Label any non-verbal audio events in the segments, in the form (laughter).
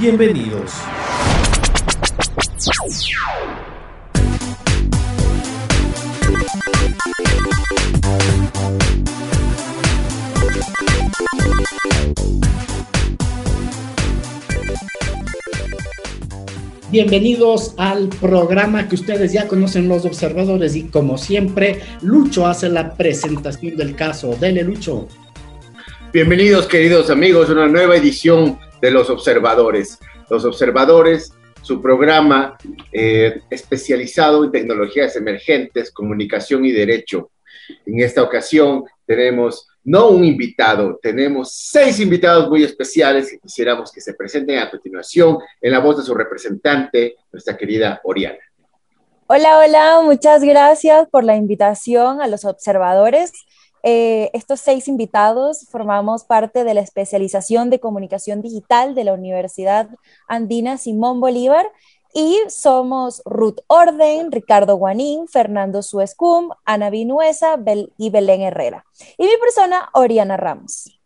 Bienvenidos. Bienvenidos al programa que ustedes ya conocen los observadores y como siempre, Lucho hace la presentación del caso. Dele, Lucho. Bienvenidos queridos amigos a una nueva edición de Los Observadores. Los Observadores, su programa eh, especializado en tecnologías emergentes, comunicación y derecho. En esta ocasión tenemos no un invitado, tenemos seis invitados muy especiales que quisiéramos que se presenten a continuación en la voz de su representante, nuestra querida Oriana. Hola, hola, muchas gracias por la invitación a los observadores. Eh, estos seis invitados formamos parte de la especialización de comunicación digital de la Universidad Andina Simón Bolívar y somos Ruth Orden, Ricardo Guanín, Fernando Suescum, Ana Vinuesa y Belén Herrera. Y mi persona, Oriana Ramos.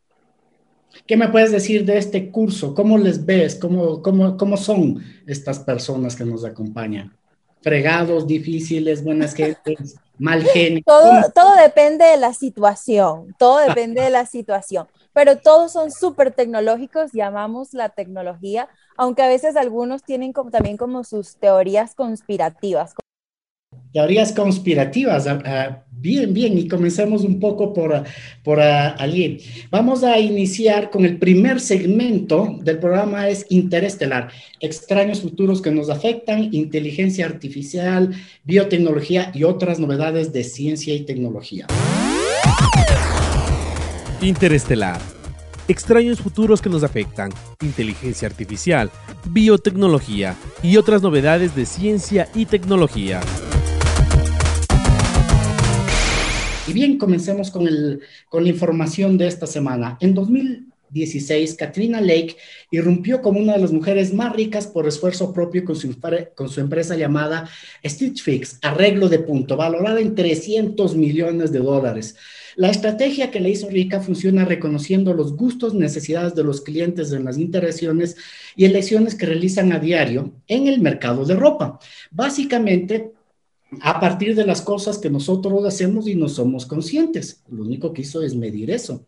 ¿Qué me puedes decir de este curso? ¿Cómo les ves? ¿Cómo, cómo, cómo son estas personas que nos acompañan? ¿Fregados, difíciles, buenas gentes, mal genio? Todo, todo depende de la situación, todo depende de la situación, pero todos son súper tecnológicos, llamamos la tecnología aunque a veces algunos tienen como, también como sus teorías conspirativas. Teorías conspirativas, ah, ah, bien, bien, y comencemos un poco por, por uh, Vamos a iniciar con el primer segmento del programa, es Interestelar, extraños futuros que nos afectan, inteligencia artificial, biotecnología y otras novedades de ciencia y tecnología. Interestelar extraños futuros que nos afectan, inteligencia artificial, biotecnología y otras novedades de ciencia y tecnología. Bien, comencemos con, la información de esta semana. En 2016, Katrina Lake irrumpió como una de las mujeres más ricas por esfuerzo propio con su, con su empresa llamada Stitch Fix, arreglo de punto, valorada en 300 millones de dólares. La estrategia que le hizo rica funciona reconociendo los gustos, necesidades de los clientes en las interacciones y elecciones que realizan a diario en el mercado de ropa. Básicamente, a partir de las cosas que nosotros hacemos y no somos conscientes. Lo único que hizo es medir eso.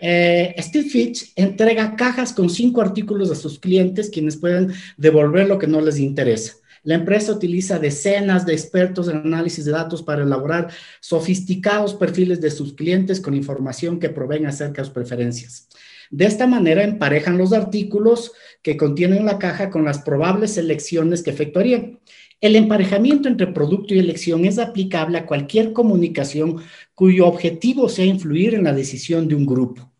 Eh, Steve Fitch entrega cajas con cinco artículos a sus clientes, quienes pueden devolver lo que no les interesa. La empresa utiliza decenas de expertos en análisis de datos para elaborar sofisticados perfiles de sus clientes con información que proveen acerca de sus preferencias. De esta manera emparejan los artículos que contienen la caja con las probables selecciones que efectuarían. El emparejamiento entre producto y elección es aplicable a cualquier comunicación cuyo objetivo sea influir en la decisión de un grupo.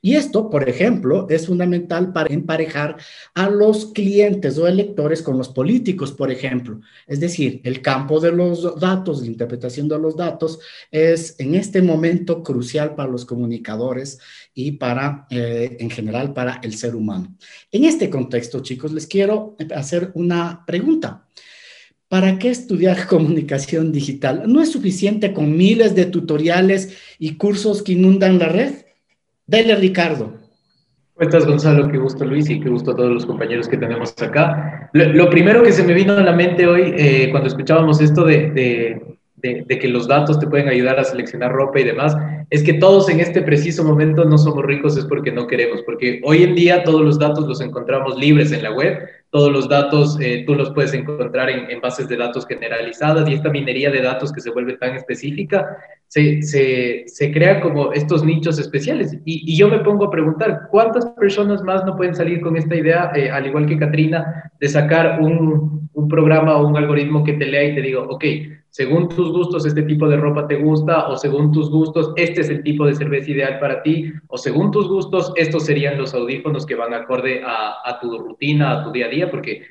Y esto, por ejemplo, es fundamental para emparejar a los clientes o electores con los políticos, por ejemplo. Es decir, el campo de los datos, la interpretación de los datos, es en este momento crucial para los comunicadores y para, eh, en general, para el ser humano. En este contexto, chicos, les quiero hacer una pregunta. ¿Para qué estudiar (laughs) comunicación digital? ¿No es suficiente con miles de tutoriales y cursos que inundan la red? Dale, Ricardo. Cuentas, Gonzalo, qué gusto, Luis, y qué gusto a todos los compañeros que tenemos acá. Lo, primero que se me vino a la mente hoy, eh, cuando escuchábamos esto de, de, de, que los datos te pueden ayudar a seleccionar ropa y demás, es que todos en este preciso momento no somos ricos es porque no queremos, porque hoy en día todos los datos los encontramos libres en la web, todos los datos eh, tú los puedes encontrar en, bases de datos generalizadas y esta minería de datos que se vuelve tan específica, se, se, crea como estos nichos especiales. Y, y, yo me pongo a preguntar, ¿cuántas personas más no pueden salir con esta idea, eh, al igual que Katrina, de sacar un, un programa o un algoritmo que te lea y te diga, ok, según tus gustos este tipo de ropa te gusta, o según tus gustos este es el tipo de cerveza ideal para ti, o según tus gustos estos serían los audífonos que van acorde a, tu rutina, a tu día a día, porque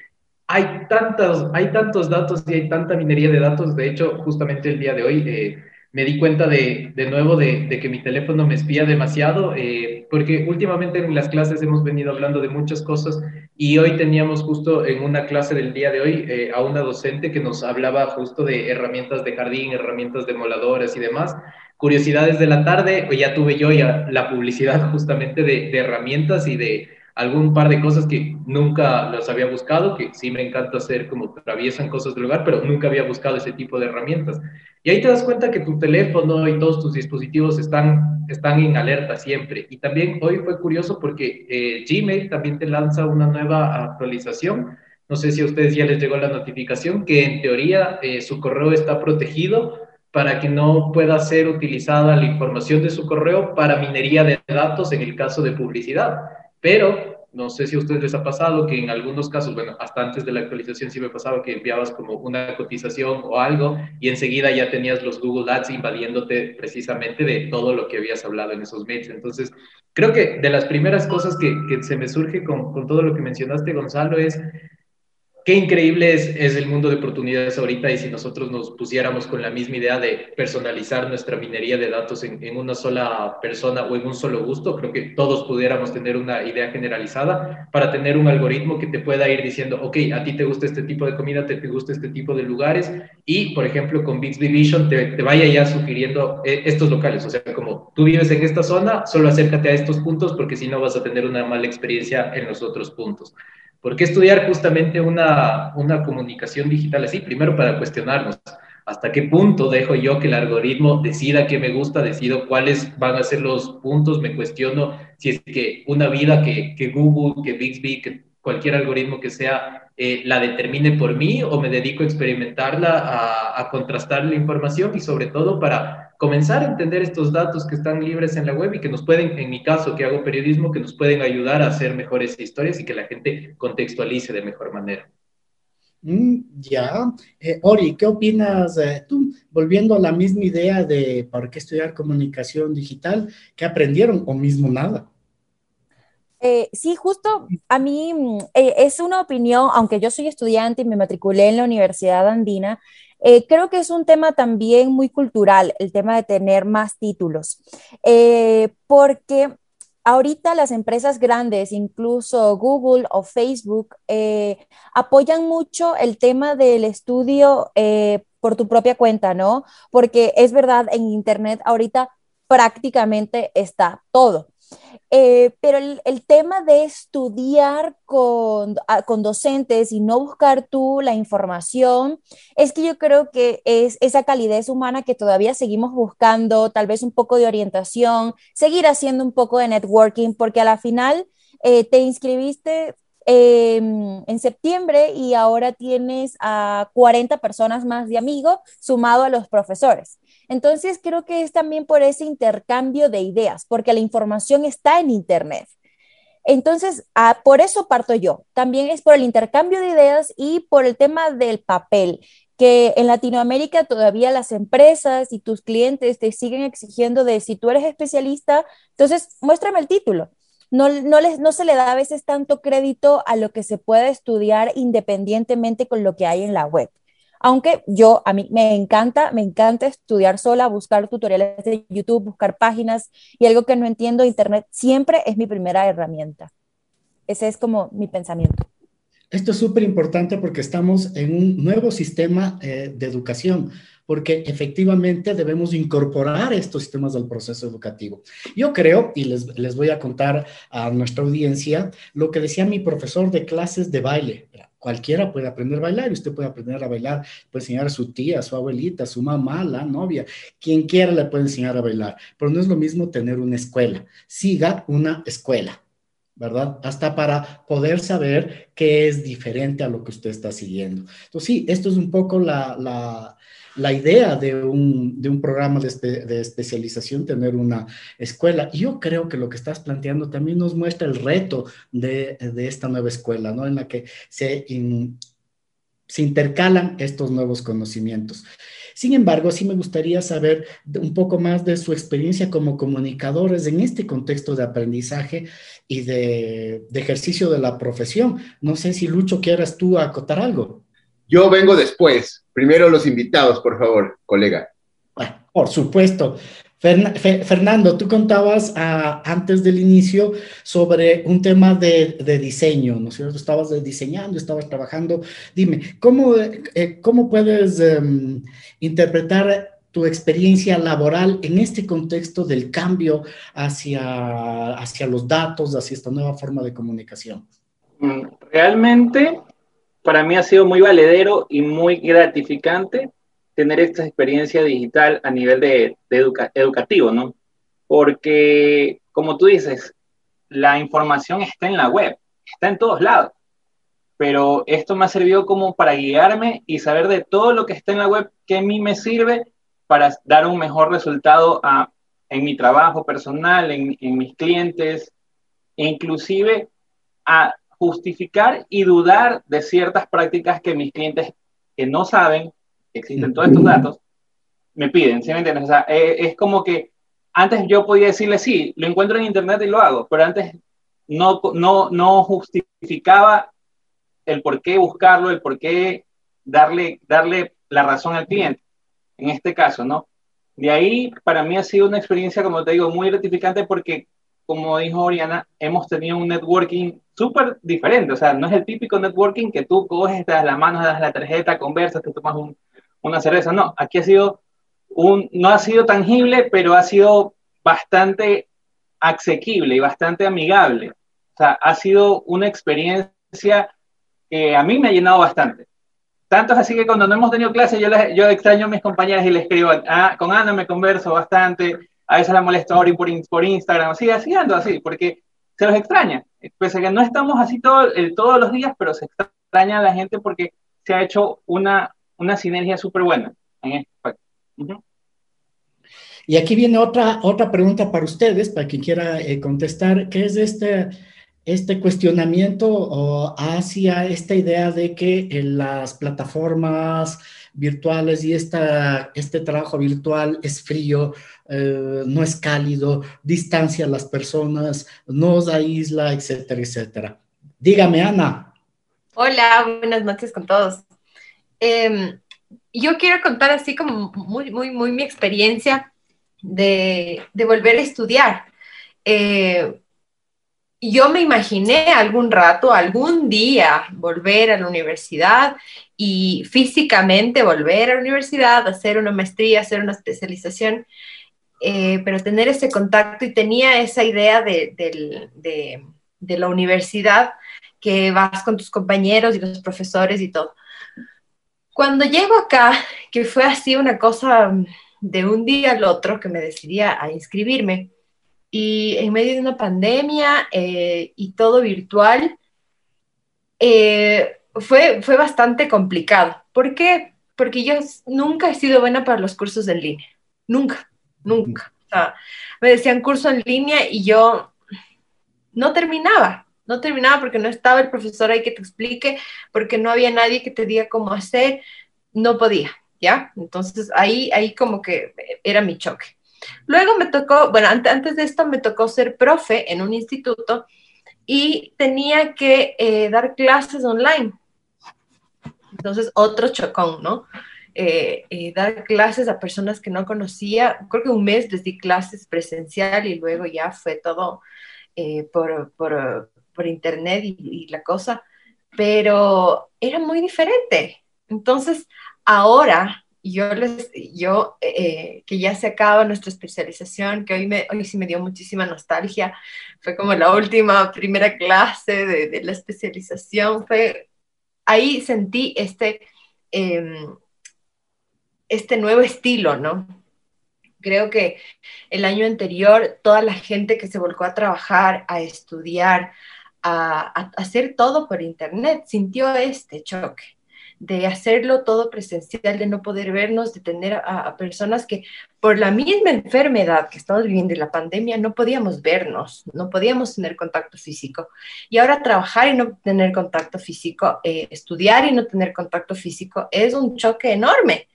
hay, tantos, hay tantos datos y hay tanta minería de datos. De hecho, justamente el día de hoy eh, me di cuenta de, de nuevo de, de, que mi teléfono me espía demasiado, eh, porque últimamente en las clases hemos venido hablando de muchas cosas y hoy teníamos justo en una clase del día de hoy eh, a una docente que nos hablaba justo de herramientas de jardín, herramientas de moladores y demás. Curiosidades de la tarde, pues ya tuve yo ya la publicidad (laughs) justamente de, de herramientas y de algún par de cosas que nunca los había buscado, que sí me encanta hacer como traviesan cosas del lugar, pero nunca había buscado ese tipo de herramientas. Y ahí te das cuenta que tu teléfono y todos tus dispositivos están, están en alerta siempre. Y también hoy fue curioso porque eh, Gmail también te lanza una nueva actualización. No sé si a ustedes ya les llegó la notificación que en teoría eh, su correo está protegido para que no pueda ser utilizada la información de su correo para minería de datos en el caso de publicidad. Pero no sé si a ustedes les ha pasado que en algunos casos, bueno, hasta antes de la actualización sí me pasaba que enviabas como una cotización o algo y enseguida ya tenías los Google Ads invadiéndote precisamente de todo lo que habías hablado en esos mails. Entonces, creo que de las primeras cosas que, que se me surge con, con todo lo que mencionaste, Gonzalo, es qué increíble es, es, el mundo de oportunidades ahorita y si nosotros nos pusiéramos con la misma idea de personalizar nuestra minería de datos en, en, una sola persona o en un solo gusto, creo que todos pudiéramos tener una idea generalizada para tener un algoritmo que te pueda ir diciendo, ok, a ti te gusta este tipo de comida, te, te gusta este tipo de lugares y, por ejemplo, con Bixby Vision te, te vaya ya sugiriendo eh, estos locales, o sea, como tú vives en esta zona, solo acércate a estos puntos porque si no vas a tener una mala experiencia en los otros puntos. ¿Por qué estudiar justamente una, una comunicación digital así? Primero para cuestionarnos hasta qué punto dejo yo que el algoritmo decida qué me gusta, decido cuáles van a ser los puntos, me cuestiono si es que una vida que, que Google, que Bixby, que cualquier algoritmo que sea, eh, la determine por mí o me dedico a experimentarla, a, a contrastar la información y sobre todo para comenzar a entender estos datos que están libres en la web y que nos pueden, en mi caso, que hago periodismo, que nos pueden ayudar a hacer mejores historias y que la gente contextualice de mejor manera. Mm, ya. Eh, Ori, ¿qué opinas eh, tú? Volviendo a la misma idea de para qué estudiar comunicación digital, ¿qué aprendieron o mismo nada? Eh, sí, justo a mí eh, es una opinión, aunque yo soy estudiante y me matriculé en la Universidad Andina, eh, creo que es un tema también muy cultural, el tema de tener más títulos, eh, porque ahorita las empresas grandes, incluso Google o Facebook, eh, apoyan mucho el tema del estudio por tu propia cuenta, ¿no? Porque es verdad, en Internet ahorita prácticamente está todo. Eh, pero el, el, tema de estudiar con, a, con, docentes y no buscar tú la información, es que yo creo que es esa calidez humana que todavía seguimos buscando, tal vez un poco de orientación, seguir haciendo un poco de networking, porque a la final eh, te inscribiste eh, en septiembre y ahora tienes a 40 personas más de amigos sumado a los profesores. Entonces, creo que es también por ese intercambio de ideas, porque la información está en Internet. Entonces, ah, por eso parto yo. También es por el intercambio de ideas y por el tema del papel, que en Latinoamérica todavía las empresas y tus clientes te siguen exigiendo de si tú eres especialista, entonces muéstrame el título. No, no, les, no se le da a veces tanto crédito a lo que se puede estudiar independientemente con lo que hay en la web. Aunque yo, a mí me encanta, me encanta estudiar sola, buscar tutoriales de YouTube, buscar páginas y algo que no entiendo, Internet siempre es mi primera herramienta. Ese es como mi pensamiento. Esto es súper importante porque estamos en un nuevo sistema eh, de educación, porque efectivamente debemos incorporar estos sistemas del proceso educativo. Yo creo, y les, les voy a contar a nuestra audiencia, lo que decía mi profesor de clases de baile. cualquiera puede aprender a bailar y usted puede aprender a bailar, puede enseñar a su tía, a su abuelita, a su mamá, la novia, quien quiera le puede enseñar a bailar, pero no es lo mismo tener una escuela. Siga una escuela. Hasta para poder saber qué es diferente a lo que usted está siguiendo. Entonces, sí, esto es un poco la, la idea de un, de un programa de, de, especialización, tener una escuela. Yo creo que lo que estás planteando también nos muestra el reto de, de esta nueva escuela, ¿no? En la que se, se intercalan estos nuevos conocimientos. Sin embargo, sí me gustaría saber un poco más de su experiencia como comunicadores en este contexto de aprendizaje y de, de ejercicio de la profesión. No sé si Lucho quieras tú acotar algo. Yo vengo después. Primero los invitados, por favor, colega. por supuesto. Fernando, tú contabas ah, antes del inicio sobre un tema de, diseño, ¿no es cierto? Estabas diseñando, estabas trabajando. Dime, ¿cómo, eh, cómo puedes em, interpretar tu experiencia laboral en este contexto del cambio hacia, hacia los datos, hacia esta nueva forma de comunicación? Mm, realmente para mí ha sido muy valedero y muy gratificante tener esta experiencia digital a nivel de, educativo, ¿no? Porque, como tú dices, la información está en la web, está en todos lados, pero esto me ha servido como para guiarme y saber de todo lo que está en la web que a mí me sirve para dar un mejor resultado en mi trabajo personal, en, en mis clientes, e inclusive a justificar y dudar de ciertas prácticas que mis clientes que no saben existen todos estos datos me piden, ¿sí me entiendes? O sea, eh, es como que antes yo podía decirle, sí, lo encuentro en internet y lo hago, pero antes no, no, no justificaba el por qué buscarlo, el por qué darle, darle la razón al cliente, en este caso, ¿no? De ahí, para mí ha sido una experiencia, como te digo, muy gratificante porque como dijo Oriana, hemos tenido un networking súper diferente. O sea, no es el típico networking que tú coges, te das la mano, das la tarjeta, conversas, te tomas una cerveza. No, aquí ha sido un, no ha sido tangible, pero ha sido bastante asequible y bastante amigable. O sea, ha sido una experiencia que a mí me ha llenado bastante. Tanto es así que cuando no hemos tenido clase, yo, extraño a mis compañeras y les escribo, ah, con Ana me converso bastante, a veces la molesto por, por Instagram, así, así ando así, porque se los extraña. Pese a que no estamos así todo, todos los días, pero se extraña a la gente porque se ha hecho una, una sinergia súper buena en este Y aquí viene otra, otra pregunta para ustedes, para quien quiera eh, contestar, que es este, este cuestionamiento hacia esta idea de que en las plataformas virtuales y esta, este trabajo virtual es frío, eh, no es cálido, distancia a las personas, nos aísla, etcétera, etcétera. Dígame, Ana. Hola, buenas noches con todos. Em, yo quiero contar así como muy, muy, muy mi experiencia de, volver a estudiar. Eh, yo me imaginé algún rato, algún día, volver a la universidad y físicamente volver a la universidad, hacer una maestría, hacer una especialización, eh, pero tener ese contacto y tenía esa idea de, de, la universidad que vas con tus compañeros y los profesores y todo. Cuando llego acá, que fue así una cosa de un día al otro que me decidí a inscribirme, y en medio de una pandemia eh, y todo virtual, eh, fue, fue bastante complicado. ¿Por qué? Porque yo nunca he sido buena para los cursos en línea. Nunca, nunca. O sea, me decían curso en línea y yo no terminaba. No terminaba porque no estaba el profesor ahí que te explique, porque no había nadie que te diga cómo hacer. No podía, ¿ya? Entonces ahí, ahí como que era mi choque. Luego me tocó, bueno, antes de esto me tocó ser profe en un instituto y tenía que eh, dar clases online. Entonces, otro chocón, ¿no? Eh, eh, dar clases a personas que no conocía. Creo que un mes les di clases presencial y luego ya fue todo por, por, por, internet y, la cosa, pero era muy diferente. Entonces, ahora yo, les, yo eh, que ya se acaba nuestra especialización, que hoy, me, hoy sí me dio muchísima nostalgia, fue como la última primera clase de, de la especialización, fue ahí sentí este, em, este nuevo estilo, ¿no? Creo que el año anterior toda la gente que se volcó a trabajar, a estudiar, a, hacer todo por internet, sintió este choque de hacerlo todo presencial, de no poder vernos, de tener a, personas que por la misma enfermedad que estamos viviendo en la pandemia no podíamos vernos, no podíamos tener contacto físico. Y ahora trabajar y no tener contacto físico, eh, estudiar y no tener contacto físico es un choque enorme.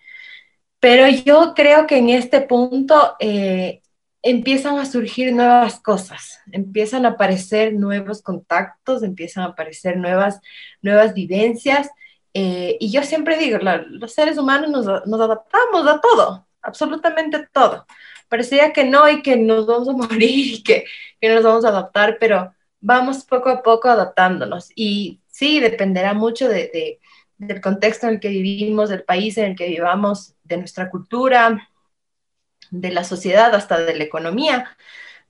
Pero yo creo que en este punto eh, empiezan a surgir nuevas cosas, empiezan a aparecer nuevos contactos, empiezan a aparecer nuevas, nuevas vivencias. Eh, y yo siempre digo, los seres humanos nos, adaptamos a todo, absolutamente todo. Parecía que no y que nos vamos a (laughs) morir y que, que nos vamos a adaptar, pero vamos poco a poco adaptándonos. Y sí, dependerá mucho de, del contexto en el que vivimos, del país en el que vivamos, de nuestra cultura, de la sociedad hasta de la economía,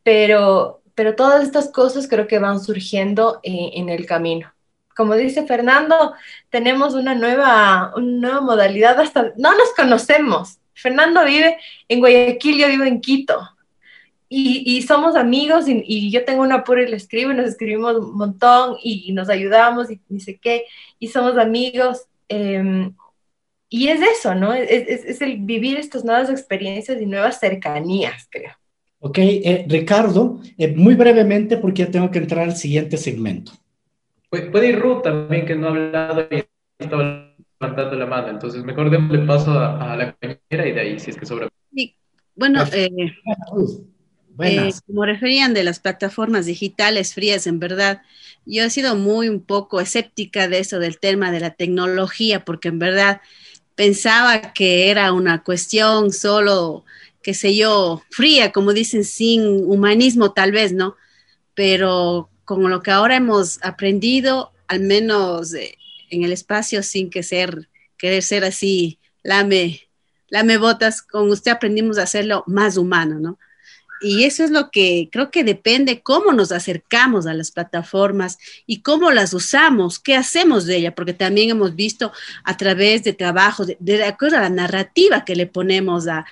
pero, pero todas estas cosas creo que van surgiendo eh, en el camino. Como dice Fernando, tenemos una nueva, una nueva modalidad, hasta no nos conocemos. Fernando vive en Guayaquil, yo vivo en Quito. Y, y, somos amigos y, yo tengo un apuro y le escribo y nos escribimos un montón y, nos ayudamos y ni sé qué, y somos amigos. Eh, y es eso, ¿no? Es, es, el vivir estas nuevas experiencias y nuevas cercanías, creo. Ok, eh, Ricardo, eh, muy brevemente porque ya tengo que entrar al siguiente segmento. Puede ir Ruth también, que no ha hablado y estaba levantando la mano, entonces mejor démosle paso a, la compañera y de ahí, si es que sobra. Sí, bueno, eh, eh, como referían de las plataformas digitales frías, en verdad, yo he sido muy un poco escéptica de eso, del tema de la tecnología, porque en verdad pensaba que era una cuestión solo, qué sé yo, fría, como dicen, sin humanismo tal vez, ¿no? Pero con lo que ahora hemos aprendido, al menos eh, en el espacio, sin que ser, querer ser así, lame, lame botas, con usted aprendimos a hacerlo más humano, ¿no? Y eso es lo que creo que depende cómo nos acercamos a las plataformas y cómo las usamos, qué hacemos de ella, porque también hemos visto a través de trabajo, de, acuerdo a la narrativa que le ponemos a,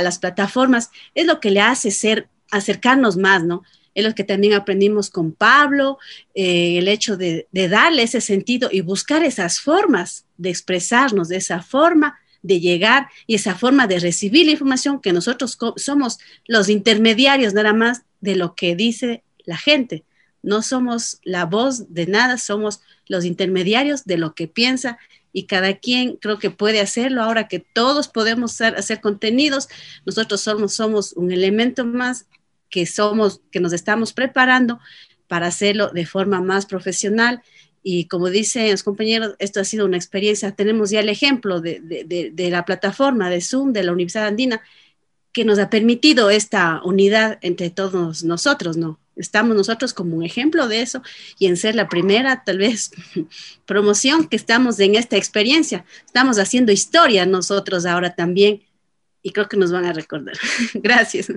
las plataformas, es lo que le hace ser, acercarnos más, ¿no? Es lo que también aprendimos con Pablo, eh, el hecho de, de darle ese sentido y buscar esas formas de expresarnos de esa forma de llegar y esa forma de recibir la información que nosotros somos los intermediarios nada más de lo que dice la gente. No somos la voz de nada, somos los intermediarios de lo que piensa y cada quien creo que puede hacerlo ahora que todos podemos hacer, contenidos. Nosotros somos, somos un elemento más que somos, que nos estamos preparando para hacerlo de forma más profesional y como dicen los compañeros, esto ha sido una experiencia. Tenemos ya el ejemplo de, la plataforma de Zoom de la Universidad Andina que nos ha permitido esta unidad entre todos nosotros, ¿no? Estamos nosotros como un ejemplo de eso y en ser la primera, tal vez, (laughs) promoción que estamos en esta experiencia. Estamos haciendo historia nosotros ahora también y creo que nos van a recordar. (laughs) Gracias.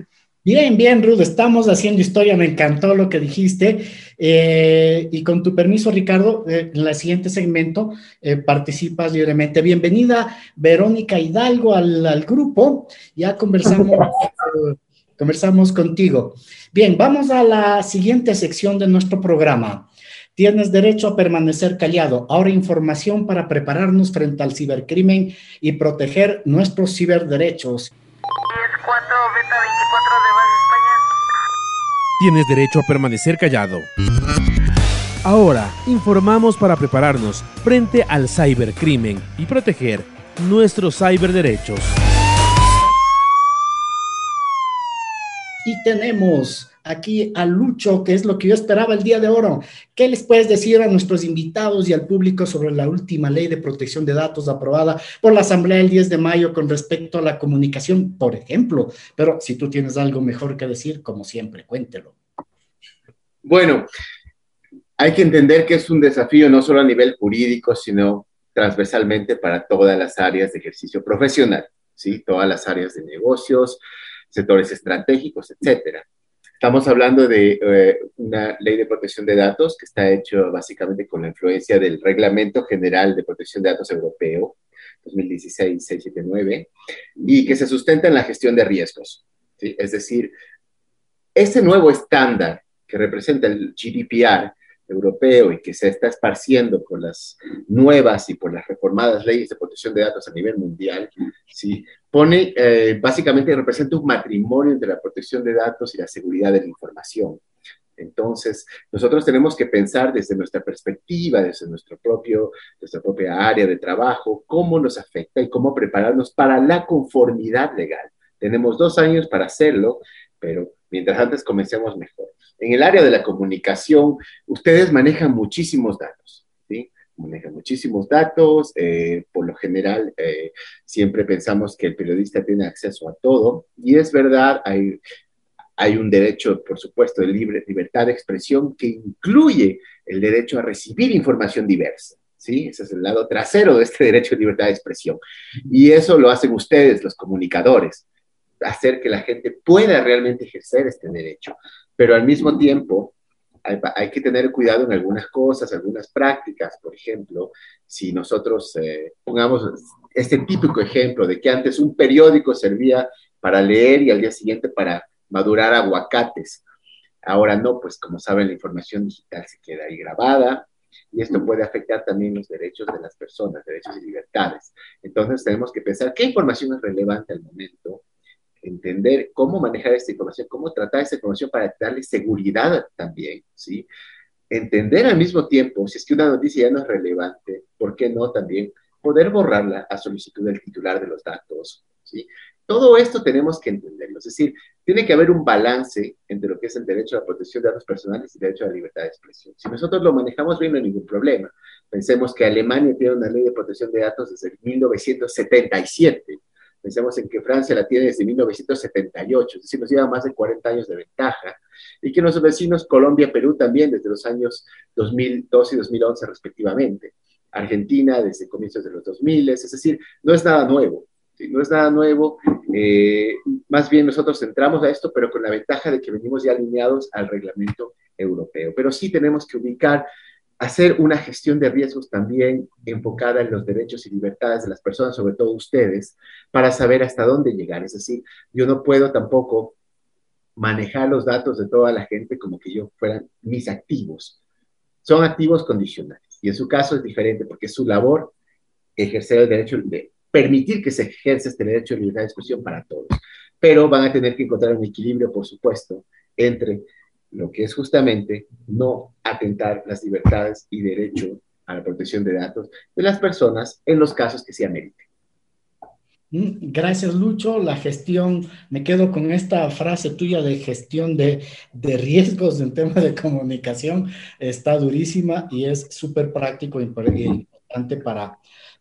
Bien, bien, Ruth, estamos haciendo historia, me encantó lo que dijiste. Eh, y con tu permiso, Ricardo, eh, en el siguiente segmento eh, participas libremente. Bienvenida, Verónica Hidalgo, al, grupo. Ya conversamos, (laughs) conversamos contigo. Bien, vamos a la siguiente sección de nuestro programa. Tienes derecho a permanecer callado. Ahora información para prepararnos frente al cibercrimen y proteger nuestros ciberderechos. Tienes derecho a permanecer callado. Ahora, informamos para prepararnos frente al cibercrimen y proteger nuestros ciberderechos. Y tenemos aquí a Lucho, que es lo que yo esperaba el día de oro. ¿Qué les puedes decir a nuestros invitados y al público sobre la última ley de protección de datos aprobada por la Asamblea el 10 de mayo con respecto a la comunicación, por ejemplo? Pero si tú tienes algo mejor que decir, como siempre, cuéntelo. Bueno, hay que entender que es un desafío no solo a nivel jurídico, sino transversalmente para todas las áreas de ejercicio profesional, ¿sí? Todas las áreas de negocios, sectores estratégicos, etcétera. Estamos hablando de eh, una ley de protección de datos que está hecho básicamente con la influencia del Reglamento General de Protección de Datos Europeo 2016-679 y que se sustenta en la gestión de riesgos. Es decir, este nuevo estándar que representa el GDPR europeo y que se está esparciendo por las nuevas y por las reformadas leyes de protección de datos a nivel mundial, ¿sí? pone, eh, básicamente representa un matrimonio entre la protección de datos y la seguridad de la información. Entonces, nosotros tenemos que pensar desde nuestra perspectiva, desde nuestro propio, nuestra propia área de trabajo, cómo nos afecta y cómo prepararnos para la conformidad legal. Tenemos dos años para hacerlo, pero mientras antes comencemos mejor. En el área de la comunicación, ustedes manejan muchísimos datos, ¿sí? Manejan muchísimos datos, eh, por lo general eh, siempre pensamos que el periodista tiene acceso a todo, y es verdad, hay, hay un derecho, por supuesto, de libre, libertad de expresión que incluye el derecho a recibir información diversa. ¿Sí? Ese es el lado trasero de este derecho de libertad de expresión. Y eso lo hacen ustedes, los comunicadores hacer que la gente pueda realmente ejercer este derecho. Pero al mismo tiempo, hay, que tener cuidado en algunas cosas, algunas prácticas. Por ejemplo, si nosotros eh, pongamos este típico ejemplo de que antes un periódico servía para leer y al día siguiente para madurar aguacates. Ahora no, pues como saben, la información digital se queda ahí grabada y esto puede afectar también los derechos de las personas, derechos y libertades. Entonces tenemos que pensar qué información es relevante al momento, entender cómo manejar esta información, cómo tratar esta información para darle seguridad también, ¿sí? Entender al mismo tiempo, si es que una noticia ya no es relevante, ¿por qué no también poder borrarla a solicitud del titular de los datos, ¿sí? Todo esto tenemos que entenderlo, es decir, tiene que haber un balance entre lo que es el derecho a la protección de datos personales y el derecho a la libertad de expresión. Si nosotros lo manejamos bien, no hay ningún problema. Pensemos que Alemania tiene una ley de protección de datos desde 1977 Pensemos en que Francia la tiene desde 1978, es decir, nos lleva más de 40 años de ventaja, y que nuestros vecinos Colombia Perú también desde los años 2012 y 2011 respectivamente. Argentina desde comienzos de los 2000, es decir, no es nada nuevo, no es nada nuevo, eh, más bien nosotros entramos a esto, pero con la ventaja de que venimos ya alineados al reglamento europeo. Pero sí tenemos que ubicar hacer una gestión de riesgos también enfocada en los derechos y libertades de las personas, sobre todo ustedes, para saber hasta dónde llegar. Es decir, yo no puedo tampoco manejar los datos de toda la gente como que yo fueran mis activos. Son activos condicionales y en su caso es diferente porque su labor ejercer el derecho de permitir que se ejerza este derecho de libertad de expresión para todos. Pero van a tener que encontrar un equilibrio, por supuesto, entre lo que es justamente no atentar las libertades y derecho a la protección de datos de las personas en los casos que se ameriten. Mm, gracias, Lucho. La gestión, me quedo con esta frase tuya de gestión de, de riesgos en tema de comunicación, está durísima y es súper práctico e importante para,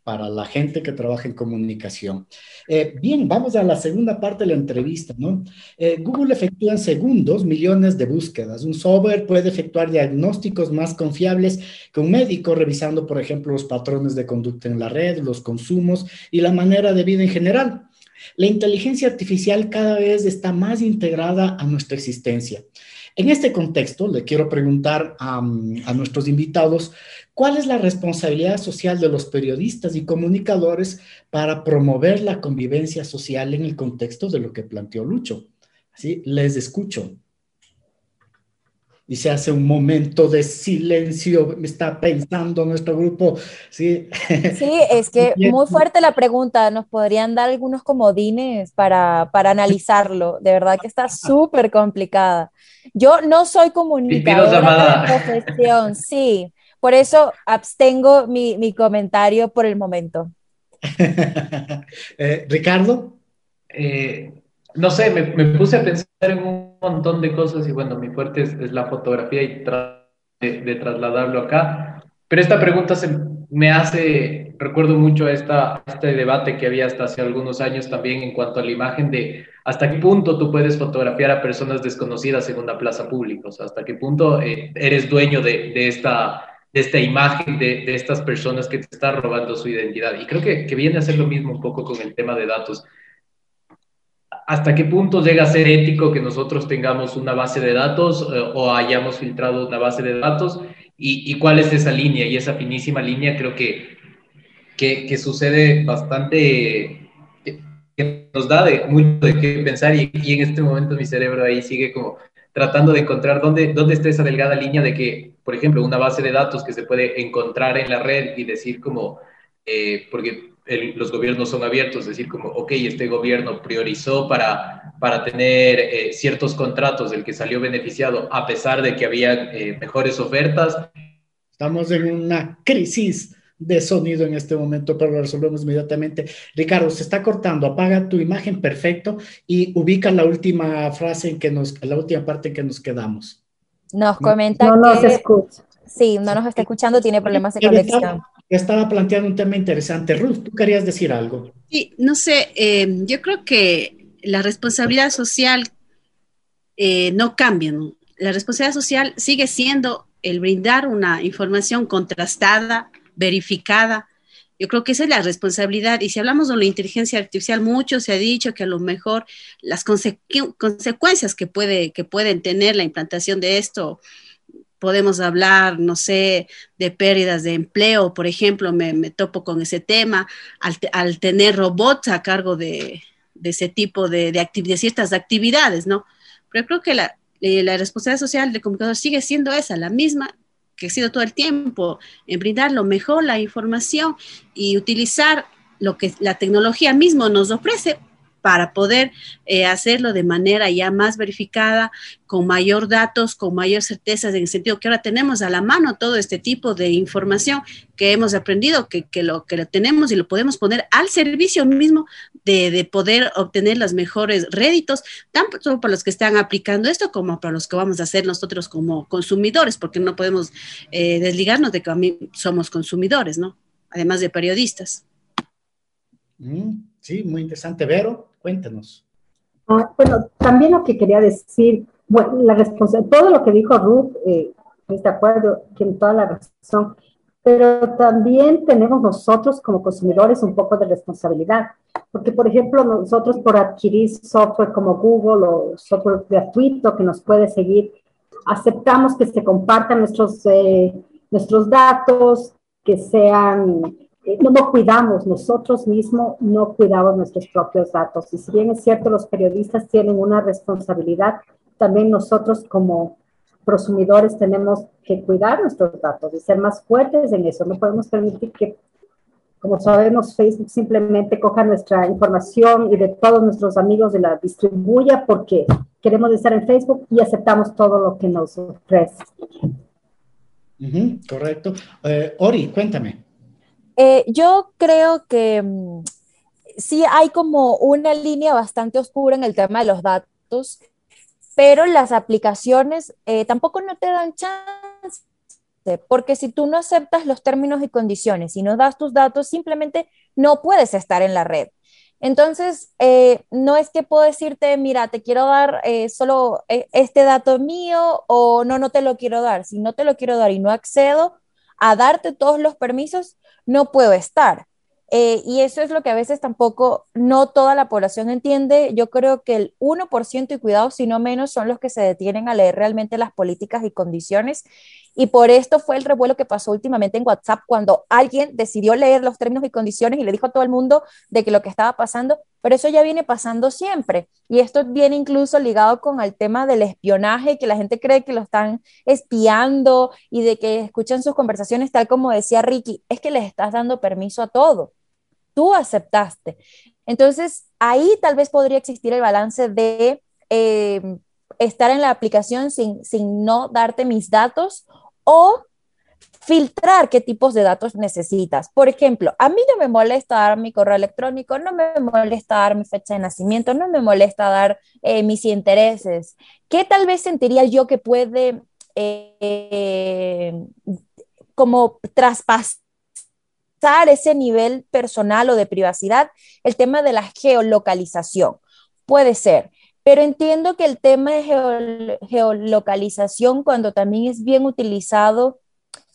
para la gente que trabaja en comunicación. Eh, bien, vamos a la segunda parte de la entrevista, ¿no? Eh, Google efectúa en segundos millones de búsquedas. Un software puede efectuar diagnósticos más confiables que un médico revisando, por ejemplo, los patrones de conducta en la red, los consumos y la manera de vida en general. La inteligencia artificial cada vez está más integrada a nuestra existencia. En este contexto, le quiero preguntar a, a nuestros invitados ¿Cuál es la responsabilidad social de los periodistas y comunicadores para promover la convivencia social en el contexto de lo que planteó Lucho? Así, les escucho. Y se hace un momento de silencio, me está pensando nuestro grupo. Sí, sí es que (laughs) muy fuerte la pregunta. Nos podrían dar algunos comodines para, para analizarlo. De verdad que está súper complicada. Yo no soy comunicadora de profesión, sí, por eso abstengo mi, mi comentario por el momento. (laughs) Eh, Ricardo. Eh, no sé, me, puse a pensar en un montón de cosas y bueno, mi fuerte es, la fotografía y de, de, trasladarlo acá. Pero esta pregunta se me hace, recuerdo mucho esta, este debate que había hasta hace algunos años también en cuanto a la imagen de hasta qué punto tú puedes fotografiar a personas desconocidas en una plaza pública, o sea, hasta qué punto eh, eres dueño de, de esta esta imagen de, de, estas personas que te están robando su identidad. Y creo que, que, viene a ser lo mismo un poco con el tema de datos. ¿hasta qué punto llega a ser ético que nosotros tengamos una base de datos eh, o hayamos filtrado una base de datos? Y, y, cuál es esa línea? Y esa finísima línea creo que, que, que sucede bastante, que, nos da de, mucho de qué pensar y, y, en este momento mi cerebro ahí sigue como tratando de encontrar dónde, dónde está esa delgada línea de que, por ejemplo, una base de datos que se puede encontrar en la red y decir como, eh, porque los gobiernos son abiertos, decir como, ok, este gobierno priorizó para, para tener eh, ciertos contratos del que salió beneficiado a pesar de que había eh, mejores ofertas. Estamos en una crisis de sonido en este momento, pero lo resolvemos inmediatamente. Ricardo, se está cortando, apaga tu imagen perfecto y ubica la última frase en que nos, la última parte en que nos quedamos. Nos comenta no, no que... se escucha. Sí, no nos está escuchando, tiene problemas de conexión estaba planteando un tema interesante. Ruth, ¿tú querías decir algo? Sí, no sé, eh, yo creo que la responsabilidad social eh, no cambia. ¿no? La responsabilidad social sigue siendo el brindar una información contrastada, verificada. Yo creo que esa es la responsabilidad. Y si hablamos de la inteligencia artificial, mucho se ha dicho que a lo mejor las consecuencias que, puede, que pueden tener la implantación de esto podemos hablar, no sé, de pérdidas de empleo, por ejemplo, me, topo con ese tema, al, tener robots a cargo de, ese tipo de, de, ciertas actividades, ¿no? Pero creo que la, eh, la responsabilidad social del comunicador sigue siendo esa, la misma que ha sido todo el tiempo, en brindar lo mejor la información y utilizar lo que la tecnología mismo nos ofrece para poder eh, hacerlo de manera ya más verificada, con mayor datos, con mayor certeza, en el sentido que ahora tenemos a la mano todo este tipo de información que hemos aprendido, que, lo que lo tenemos y lo podemos poner al servicio mismo de, poder obtener los mejores réditos, tanto para los que están aplicando esto como para los que vamos a hacer nosotros como consumidores, porque no podemos eh, desligarnos de que somos consumidores, ¿no? Además de periodistas. Mm, sí, muy interesante. Vero, cuéntanos. Ah, bueno, también lo que quería decir, bueno, la responsabilidad, todo lo que dijo Ruth, eh, de acuerdo, tiene toda la razón, pero también tenemos nosotros como consumidores un poco de responsabilidad, porque por ejemplo nosotros por adquirir software como Google o software gratuito que nos puede seguir, aceptamos que se compartan nuestros, eh, nuestros datos, que sean no, cuidamos, nosotros mismos no cuidamos nuestros propios datos. Y si bien es cierto, los periodistas tienen una responsabilidad, también nosotros como prosumidores tenemos que cuidar nuestros datos y ser más fuertes en eso. No podemos permitir que, como sabemos, Facebook simplemente coja nuestra información y de todos nuestros amigos y la distribuya porque queremos estar en Facebook y aceptamos todo lo que nos ofrece. correcto. Eh, Ori, cuéntame. Eh, yo creo que mm, sí hay como una línea bastante oscura en el tema de los datos, pero las aplicaciones eh, tampoco no te dan chance, porque si tú no aceptas los términos y condiciones y no das tus datos, simplemente no puedes estar en la red. Entonces, eh, no es que puedo decirte, mira, te quiero dar solo este dato mío o no, no te lo quiero dar. Si no te lo quiero dar y no accedo a darte todos los permisos, no puedo estar. Eh, y eso es lo que a veces tampoco no toda la población entiende. Yo creo que el 1% y cuidado, si no menos, son los que se detienen a leer realmente las políticas y condiciones. Y por esto fue el revuelo que pasó últimamente en WhatsApp cuando alguien decidió leer los términos y condiciones y le dijo a todo el mundo de que lo que estaba pasando, pero eso ya viene pasando siempre. Y esto viene incluso ligado con el tema del espionaje, que la gente cree que lo están espiando y de que escuchan sus conversaciones tal como decía Ricky, es que les estás dando permiso a todo tú aceptaste. Entonces, ahí tal vez podría existir el balance de eh, estar en la aplicación sin, sin no darte mis datos o filtrar qué tipos de datos necesitas. Por ejemplo, a mí no me molesta dar mi correo electrónico, no me molesta dar mi fecha de nacimiento, no me molesta dar eh, mis intereses. ¿Qué tal vez sentiría yo que puede eh, como traspasar ese nivel personal o de privacidad, el tema de la geolocalización. Puede ser, pero entiendo que el tema de geolocalización, cuando también es bien utilizado,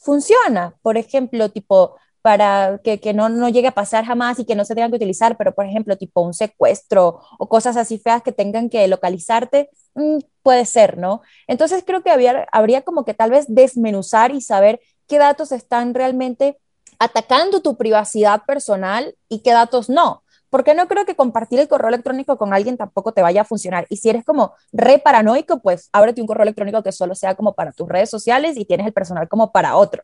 funciona. Por ejemplo, tipo, para que, que no, no, llegue a pasar jamás y que no se tengan que utilizar, pero por ejemplo, tipo un secuestro o cosas así feas que tengan que localizarte, mm, puede ser, ¿no? Entonces creo que había, habría como que tal vez desmenuzar y saber qué datos están realmente atacando tu privacidad personal y qué datos no. Porque no creo que compartir el correo electrónico con alguien tampoco te vaya a funcionar. Y si eres como re paranoico, pues ábrete un correo electrónico que solo sea como para tus redes sociales y tienes el personal como para otro.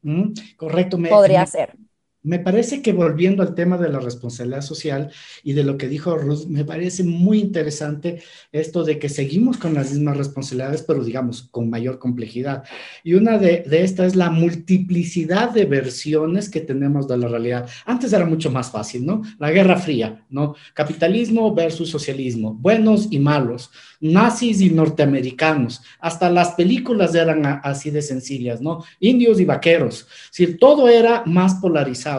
Mm, correcto. Me, Podría ser. Me parece que volviendo al tema de la responsabilidad social y de lo que dijo Ruth, me parece muy interesante esto de que seguimos con las mismas responsabilidades, pero digamos con mayor complejidad. Y una de, estas es la multiplicidad de versiones que tenemos de la realidad. Antes era mucho más fácil, ¿no? La Guerra Fría, ¿no? Capitalismo versus socialismo, buenos y malos, nazis y norteamericanos, hasta las películas eran así de sencillas, ¿no? Indios y vaqueros, es todo era más polarizado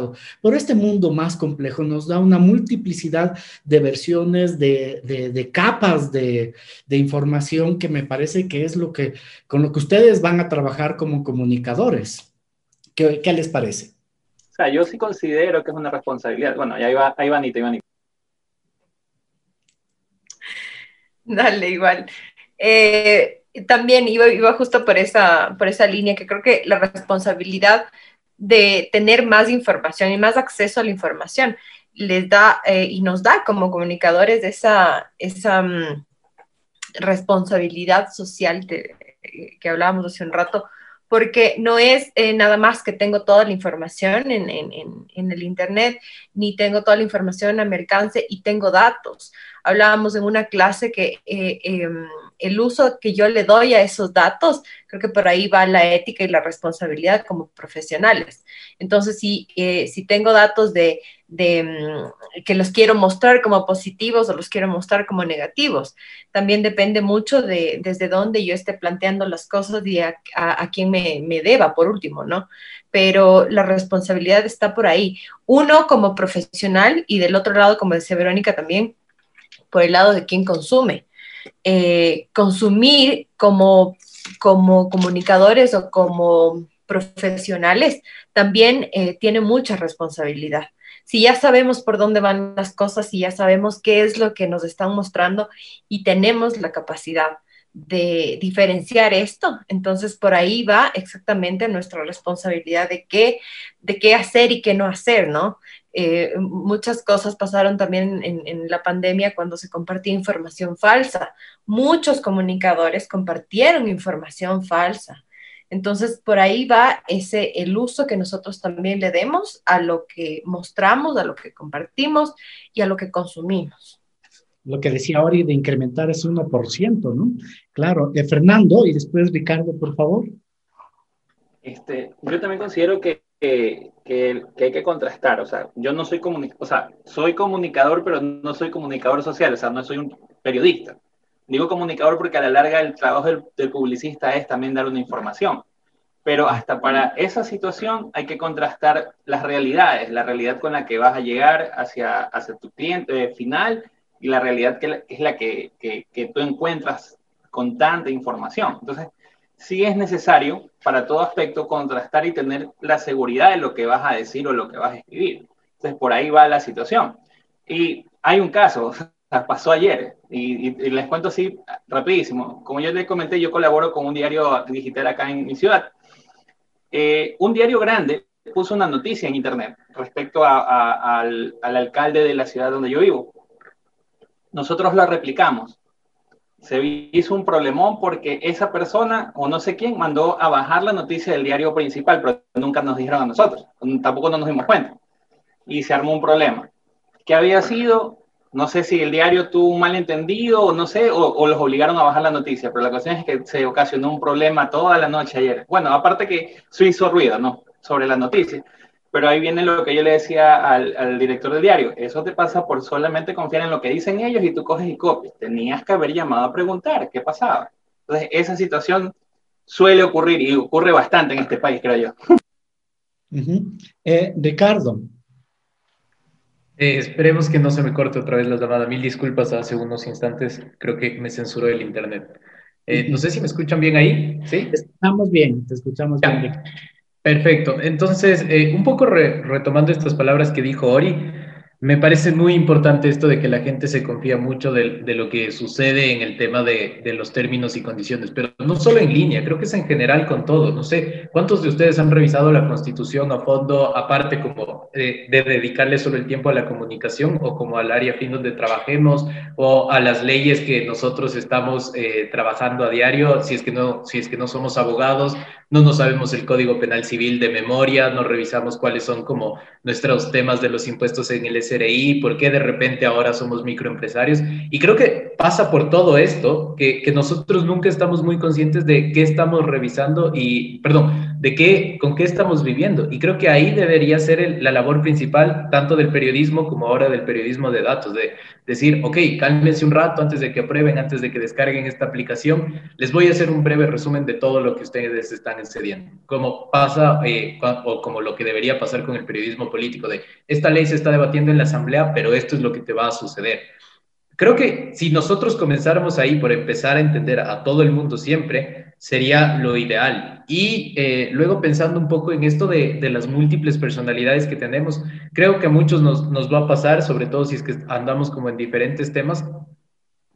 pero este mundo más complejo nos da una multiplicidad de versiones, de, capas de, información que me parece que es lo que, con lo que ustedes van a trabajar como comunicadores. ¿Qué, les parece? O sea, yo sí considero que es una responsabilidad. Bueno, ahí va, ahí va Anita, Dale, igual. Eh, también iba, iba justo por esa, por esa línea, que creo que la responsabilidad de tener más información y más acceso a la información. Les da eh, y nos da como comunicadores esa, esa mm, responsabilidad social de, que hablábamos hace un rato, porque no es eh, nada más que tengo toda la información en, en, en, el Internet, ni tengo toda la información a mi alcance y tengo datos. Hablábamos en una clase que eh, em, el uso que yo le doy a esos datos, creo que por ahí va la ética y la responsabilidad como profesionales. Entonces, si, eh, si tengo datos de, de, mm, que los quiero mostrar como positivos o los quiero mostrar como negativos, también depende mucho de desde dónde yo esté planteando las cosas y a, a, quién me, me deba, por último, ¿no? Pero la responsabilidad está por ahí. Uno como profesional y del otro lado, como decía Verónica también, por el lado de quien consume. Eh, consumir como, como comunicadores o como profesionales también eh, tiene mucha responsabilidad. Si ya sabemos por dónde van las cosas, si ya sabemos qué es lo que nos están mostrando y tenemos la capacidad de diferenciar esto, entonces por ahí va exactamente nuestra responsabilidad de qué, de qué hacer y qué no hacer, ¿no? Eh, muchas cosas pasaron también en, la pandemia cuando se compartía información falsa. Muchos comunicadores compartieron información falsa. Entonces, por ahí va ese, el uso que nosotros también le demos a lo que mostramos, a lo que compartimos y a lo que consumimos. Lo que decía Ori de incrementar es 1%, ¿no? Claro. Eh, Fernando y después Ricardo, por favor. Este, yo también considero que que, que, hay que contrastar. O sea, yo no soy comunicador, o sea, soy comunicador, pero no soy comunicador social, o sea, no soy un periodista. Digo comunicador porque a la larga el trabajo del, publicista es también dar una información. Pero hasta para esa situación hay que contrastar las realidades, la realidad con la que vas a llegar hacia, hacia tu cliente final y la realidad que, es la que, que, que tú encuentras con tanta información. Entonces, sí es necesario para todo aspecto contrastar y tener la seguridad de lo que vas a decir o lo que vas a escribir. Entonces, por ahí va la situación. Y hay un caso, (laughs) pasó ayer, y, les cuento así rapidísimo. Como yo les comenté, yo colaboro con un diario digital acá en mi ciudad. Eh, un diario grande puso una noticia en internet respecto al, al alcalde de la ciudad donde yo vivo. Nosotros la replicamos se hizo un problemón porque esa persona o no sé quién mandó a bajar la noticia del diario principal, pero nunca nos dijeron a nosotros, tampoco no nos dimos cuenta. Y se armó un problema. ¿Qué había sido? No sé si el diario tuvo un malentendido o no sé, o, los obligaron a bajar la noticia, pero la cuestión es que se ocasionó un problema toda la noche ayer. Bueno, aparte que se hizo ruido, ¿no? Sobre la noticia. Pero ahí viene lo que yo le decía al, director del diario. Eso te pasa por solamente confiar en lo que dicen ellos y tú coges y copias. Tenías que haber llamado a preguntar qué pasaba. Entonces, esa situación suele ocurrir y ocurre bastante en este país, creo yo. Eh, Ricardo. Eh, esperemos que no se me corte otra vez la llamada. Mil disculpas hace unos instantes. Creo que me censuró el internet. Eh, no sé si me escuchan bien ahí. ¿Sí? Estamos bien, te escuchamos bien. Perfecto. Entonces, eh, un poco retomando estas palabras que dijo Ori, me parece muy importante esto de que la gente se confía mucho de, lo que sucede en el tema de, los términos y condiciones, pero no solo en línea, creo que es en general con todo. No sé, ¿cuántos de ustedes han revisado la Constitución a fondo, aparte como de, dedicarle solo el tiempo a la comunicación o como al área fin donde trabajemos o a las leyes que nosotros estamos eh, trabajando a diario, si es, que no, si es que no somos abogados, no nos sabemos el Código Penal Civil de memoria, no revisamos cuáles son como nuestros temas de los impuestos en el SRI, por qué de repente ahora somos microempresarios. Y creo que pasa por todo esto, que, que nosotros nunca estamos muy conscientes de qué estamos revisando y, perdón, de qué, con qué estamos viviendo. Y creo que ahí debería ser la labor principal, tanto del periodismo como ahora del periodismo de datos, de decir, ok, cálmense un rato antes de que aprueben, antes de que descarguen esta aplicación, les voy a hacer un breve resumen de todo lo que ustedes están cediendo, como pasa eh, o como lo que debería pasar con el periodismo político, de esta ley se está debatiendo en la Asamblea, pero esto es lo que te va a suceder. Creo que si nosotros comenzáramos ahí por empezar a entender a todo el mundo siempre, sería lo ideal. Y eh, luego pensando un poco en esto de, de, las múltiples personalidades que tenemos, creo que a muchos nos, nos, va a pasar, sobre todo si es que andamos como en diferentes temas,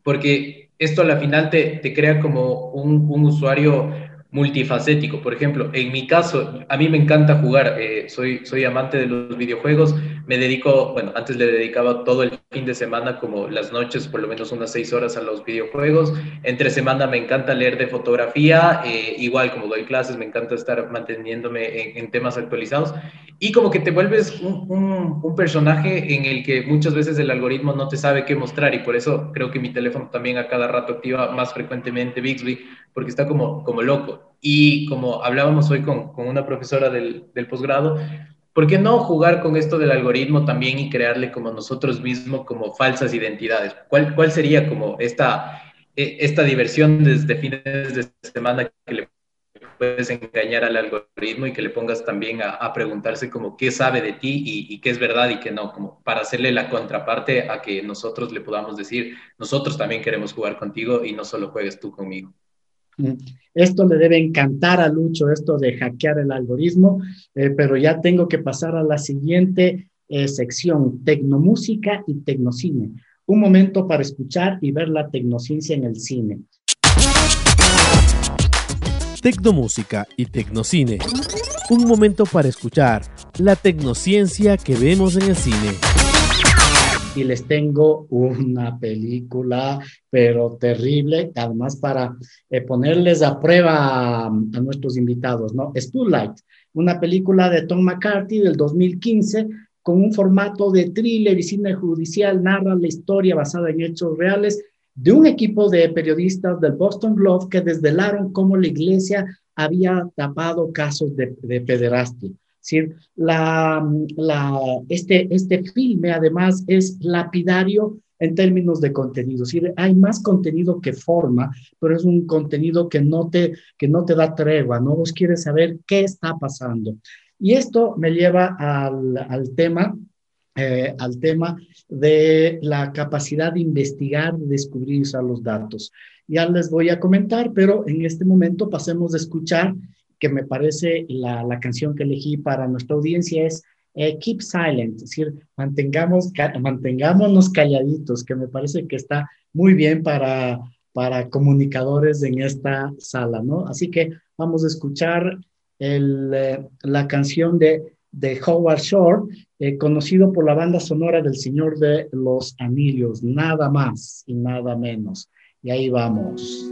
porque esto a la final te, te crea como un, un usuario multifacético. Por ejemplo, en mi caso, a mí me encanta jugar, eh, soy, soy amante de los videojuegos, me dedico, bueno, antes le dedicaba todo el fin de semana, como las noches, por lo menos unas seis horas a los videojuegos. Entre semana me encanta leer de fotografía, eh, igual como doy clases, me encanta estar manteniéndome en, temas actualizados. Y como que te vuelves un, un, un, personaje en el que muchas veces el algoritmo no te sabe qué mostrar y por eso creo que mi teléfono también a cada rato activa más frecuentemente Bixby, porque está como, como loco. Y como hablábamos hoy con, con una profesora del, del posgrado, ¿por qué no jugar con esto del algoritmo también y crearle como nosotros mismos como falsas identidades? ¿Cuál, cuál sería como esta, e, esta diversión desde fines de semana que le puedes engañar al algoritmo y que le pongas también a, a preguntarse como qué sabe de ti y, y, qué es verdad y qué no, como para hacerle la contraparte a que nosotros le podamos decir, nosotros también queremos jugar contigo y no solo juegues tú conmigo. Esto le debe encantar a Lucho, esto de hackear el algoritmo, eh, pero ya tengo que pasar a la siguiente eh, sección, tecnomúsica y tecnocine. Un momento para escuchar y ver la tecnociencia en el cine. Tecnomúsica y tecnocine. Un momento para escuchar la tecnociencia que vemos en el cine y les tengo una película, pero terrible, además para eh, ponerles a prueba a, nuestros invitados, ¿no? Light, una película de Tom McCarthy del 2015 con un formato de thriller y cine judicial, narra la historia basada en hechos reales de un equipo de periodistas del Boston Globe que desvelaron cómo la iglesia había tapado casos de, de pederastia decir, la, la, este, este filme además es lapidario en términos de contenido. Es decir, hay más contenido que forma, pero es un contenido que no te, que no te da tregua, ¿no? Vos quieres saber qué está pasando. Y esto me lleva al, al tema, eh, al tema de la capacidad de investigar, de descubrir usar los datos. Ya les voy a comentar, pero en este momento pasemos a escuchar que me parece la, la canción que elegí para nuestra audiencia es eh, Keep Silent, es decir, mantengamos, mantengámonos calladitos, que me parece que está muy bien para, para comunicadores en esta sala, ¿no? Así que vamos a escuchar el, eh, la canción de, de Howard Shore, eh, conocido por la banda sonora del Señor de los Anillos, nada más y nada menos. Y ahí vamos.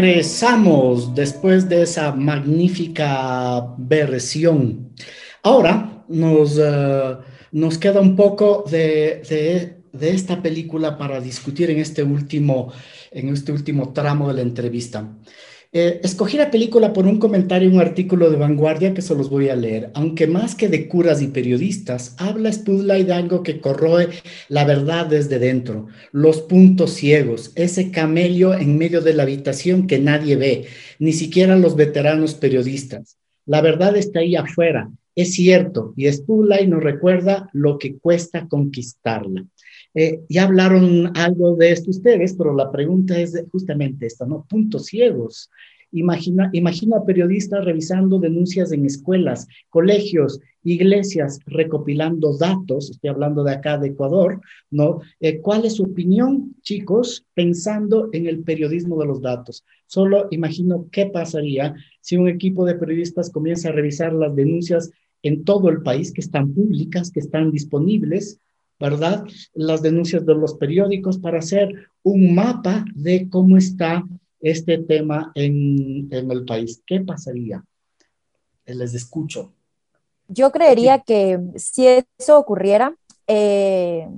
Regresamos después de esa magnífica versión. Ahora nos, eh, nos queda un poco de, de, esta película para discutir en este último, en este último tramo de la entrevista. Eh, escogí la película por un comentario, un artículo de vanguardia que se los voy a leer. Aunque más que de curas y periodistas, habla Spudlight de algo que corroe la verdad desde dentro, los puntos ciegos, ese camello en medio de la habitación que nadie ve, ni siquiera los veteranos periodistas. La verdad está ahí afuera, es cierto, y Spudlight nos recuerda lo que cuesta conquistarla. Eh, ya hablaron algo de esto ustedes, pero la pregunta es justamente esta, ¿no? Puntos ciegos. Imagina, imagina a periodistas revisando denuncias en escuelas, colegios, iglesias, recopilando datos, estoy hablando de acá de Ecuador, ¿no? Eh, ¿Cuál es su opinión, chicos, pensando en el periodismo de los datos? Solo imagino qué pasaría si un equipo de periodistas comienza a revisar las denuncias en todo el país que están públicas, que están disponibles, ¿verdad? Las denuncias de los periódicos para hacer un mapa de cómo está este tema en, el país. ¿Qué pasaría? Les escucho. Yo creería que si eso ocurriera, eh,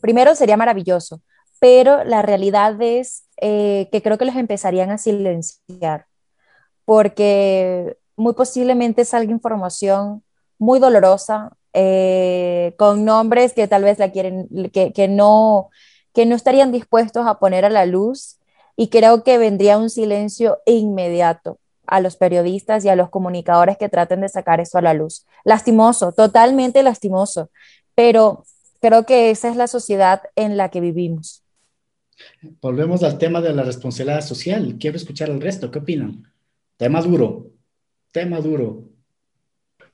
primero sería maravilloso, pero la realidad es eh, que creo que los empezarían a silenciar, porque muy posiblemente salga información muy dolorosa, eh, con nombres que tal vez la quieren, que, que, no, que no estarían dispuestos a poner a la luz y creo que vendría un silencio inmediato a los periodistas y a los comunicadores que traten de sacar eso a la luz. Lastimoso, totalmente lastimoso, pero creo que esa es la sociedad en la que vivimos. Volvemos al tema de la responsabilidad social. Quiero escuchar el resto. ¿Qué opinan? Tema duro, tema duro.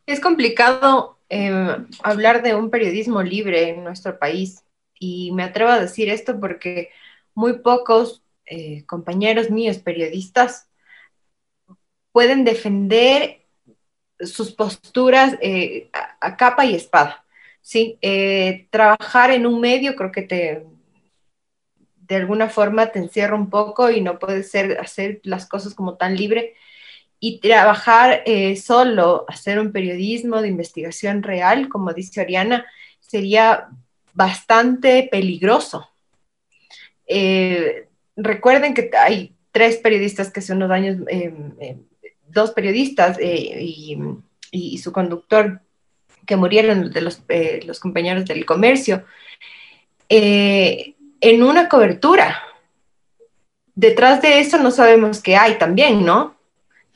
Es complicado Em, hablar de un periodismo libre en nuestro país. Y me atrevo a decir esto porque muy pocos eh, compañeros míos periodistas pueden defender sus posturas eh, a, capa y espada. ¿sí? Eh, trabajar en un medio creo que te, de alguna forma te encierra un poco y no puedes ser, hacer las cosas como tan libre y trabajar eh, solo, hacer un periodismo de investigación real, como dice Oriana, sería bastante peligroso. Eh, recuerden que hay tres periodistas que hace unos años, eh, dos periodistas y, y, su conductor que murieron de los, los compañeros del comercio, en una cobertura. Detrás de eso no sabemos qué hay también, ¿no?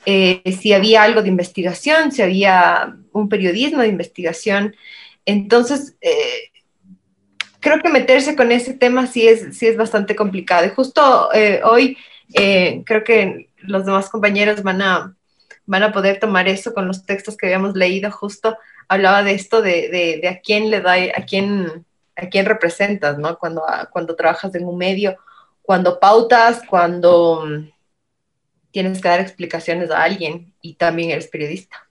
Eh, si había algo de investigación, si había un periodismo de investigación. Entonces, eh, creo que meterse con ese tema sí es, sí es bastante complicado. Y justo eh, hoy creo que los demás compañeros van a, van a poder tomar eso con los textos que habíamos leído. Justo hablaba de esto de, de, a quién le da, a quién, a quién representas, ¿no? Cuando, cuando trabajas en un medio, cuando pautas, cuando tienes que dar explicaciones a alguien y también eres periodista.